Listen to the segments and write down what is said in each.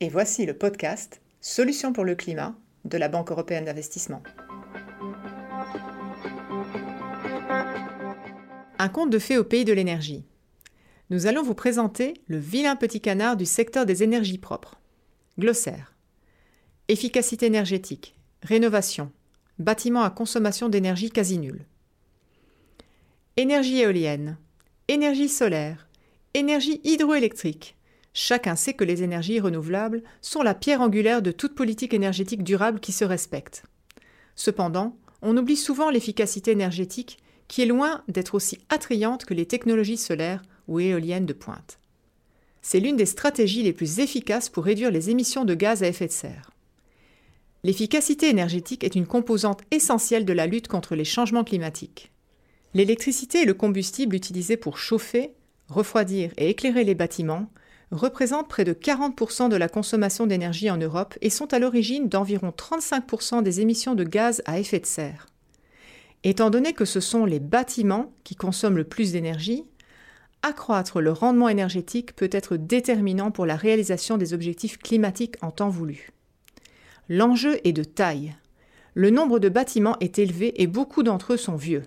et voici le podcast Solutions pour le climat de la Banque européenne d'investissement. Un conte de fées au pays de l'énergie. Nous allons vous présenter le vilain petit canard du secteur des énergies propres. Glossaire. Efficacité énergétique, rénovation, bâtiment à consommation d'énergie quasi nulle. Énergie éolienne, énergie solaire, énergie hydroélectrique. Chacun sait que les énergies renouvelables sont la pierre angulaire de toute politique énergétique durable qui se respecte. Cependant, on oublie souvent l'efficacité énergétique qui est loin d'être aussi attrayante que les technologies solaires ou éoliennes de pointe. C'est l'une des stratégies les plus efficaces pour réduire les émissions de gaz à effet de serre. L'efficacité énergétique est une composante essentielle de la lutte contre les changements climatiques. L'électricité et le combustible utilisés pour chauffer, refroidir et éclairer les bâtiments représentent près de 40% de la consommation d'énergie en Europe et sont à l'origine d'environ 35% des émissions de gaz à effet de serre. Étant donné que ce sont les bâtiments qui consomment le plus d'énergie, accroître le rendement énergétique peut être déterminant pour la réalisation des objectifs climatiques en temps voulu. L'enjeu est de taille. Le nombre de bâtiments est élevé et beaucoup d'entre eux sont vieux.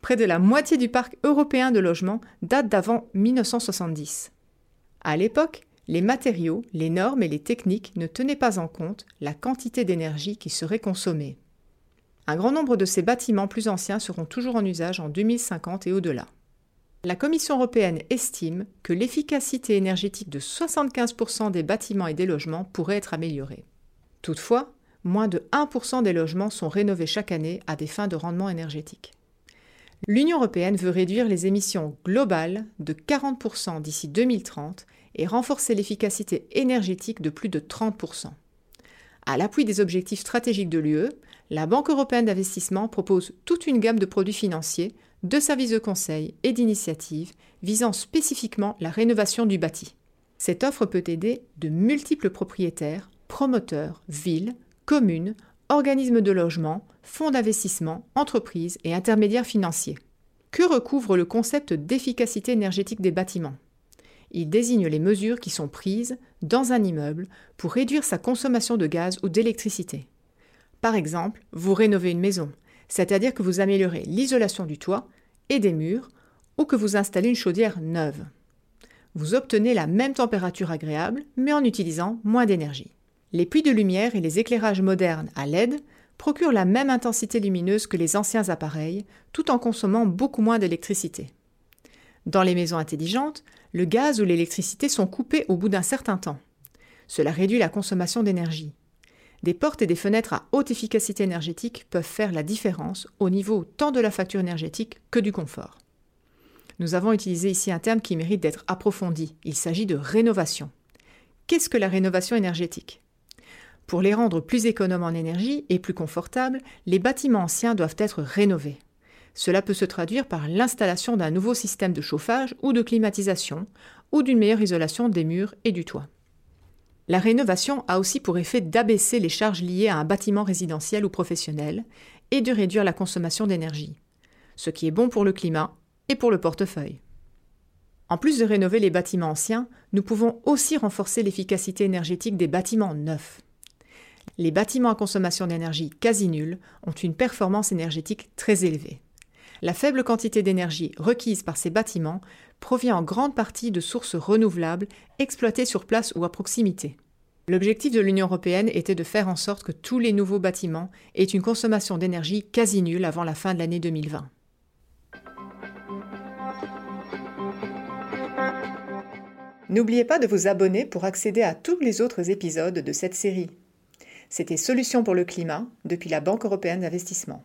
Près de la moitié du parc européen de logements date d'avant 1970. À l'époque, les matériaux, les normes et les techniques ne tenaient pas en compte la quantité d'énergie qui serait consommée. Un grand nombre de ces bâtiments plus anciens seront toujours en usage en 2050 et au-delà. La Commission européenne estime que l'efficacité énergétique de 75% des bâtiments et des logements pourrait être améliorée. Toutefois, moins de 1% des logements sont rénovés chaque année à des fins de rendement énergétique. L'Union européenne veut réduire les émissions globales de 40% d'ici 2030 et renforcer l'efficacité énergétique de plus de 30%. À l'appui des objectifs stratégiques de l'UE, la Banque européenne d'investissement propose toute une gamme de produits financiers, de services de conseil et d'initiatives visant spécifiquement la rénovation du bâti. Cette offre peut aider de multiples propriétaires promoteurs, villes, communes, organismes de logement, fonds d'investissement, entreprises et intermédiaires financiers. Que recouvre le concept d'efficacité énergétique des bâtiments? Il désigne les mesures qui sont prises dans un immeuble pour réduire sa consommation de gaz ou d'électricité. Par exemple, vous rénovez une maison, c'est-à-dire que vous améliorez l'isolation du toit et des murs ou que vous installez une chaudière neuve. Vous obtenez la même température agréable, mais en utilisant moins d'énergie. Les puits de lumière et les éclairages modernes à LED procurent la même intensité lumineuse que les anciens appareils, tout en consommant beaucoup moins d'électricité. Dans les maisons intelligentes, le gaz ou l'électricité sont coupés au bout d'un certain temps. Cela réduit la consommation d'énergie. Des portes et des fenêtres à haute efficacité énergétique peuvent faire la différence au niveau tant de la facture énergétique que du confort. Nous avons utilisé ici un terme qui mérite d'être approfondi. Il s'agit de rénovation. Qu'est-ce que la rénovation énergétique? Pour les rendre plus économes en énergie et plus confortables, les bâtiments anciens doivent être rénovés. Cela peut se traduire par l'installation d'un nouveau système de chauffage ou de climatisation, ou d'une meilleure isolation des murs et du toit. La rénovation a aussi pour effet d'abaisser les charges liées à un bâtiment résidentiel ou professionnel et de réduire la consommation d'énergie, ce qui est bon pour le climat et pour le portefeuille. En plus de rénover les bâtiments anciens, nous pouvons aussi renforcer l'efficacité énergétique des bâtiments neufs les bâtiments à consommation d'énergie quasi nulle ont une performance énergétique très élevée. La faible quantité d'énergie requise par ces bâtiments provient en grande partie de sources renouvelables exploitées sur place ou à proximité. L'objectif de l'Union européenne était de faire en sorte que tous les nouveaux bâtiments aient une consommation d'énergie quasi nulle avant la fin de l'année 2020. N'oubliez pas de vous abonner pour accéder à tous les autres épisodes de cette série. C'était Solutions pour le climat depuis la Banque européenne d'investissement.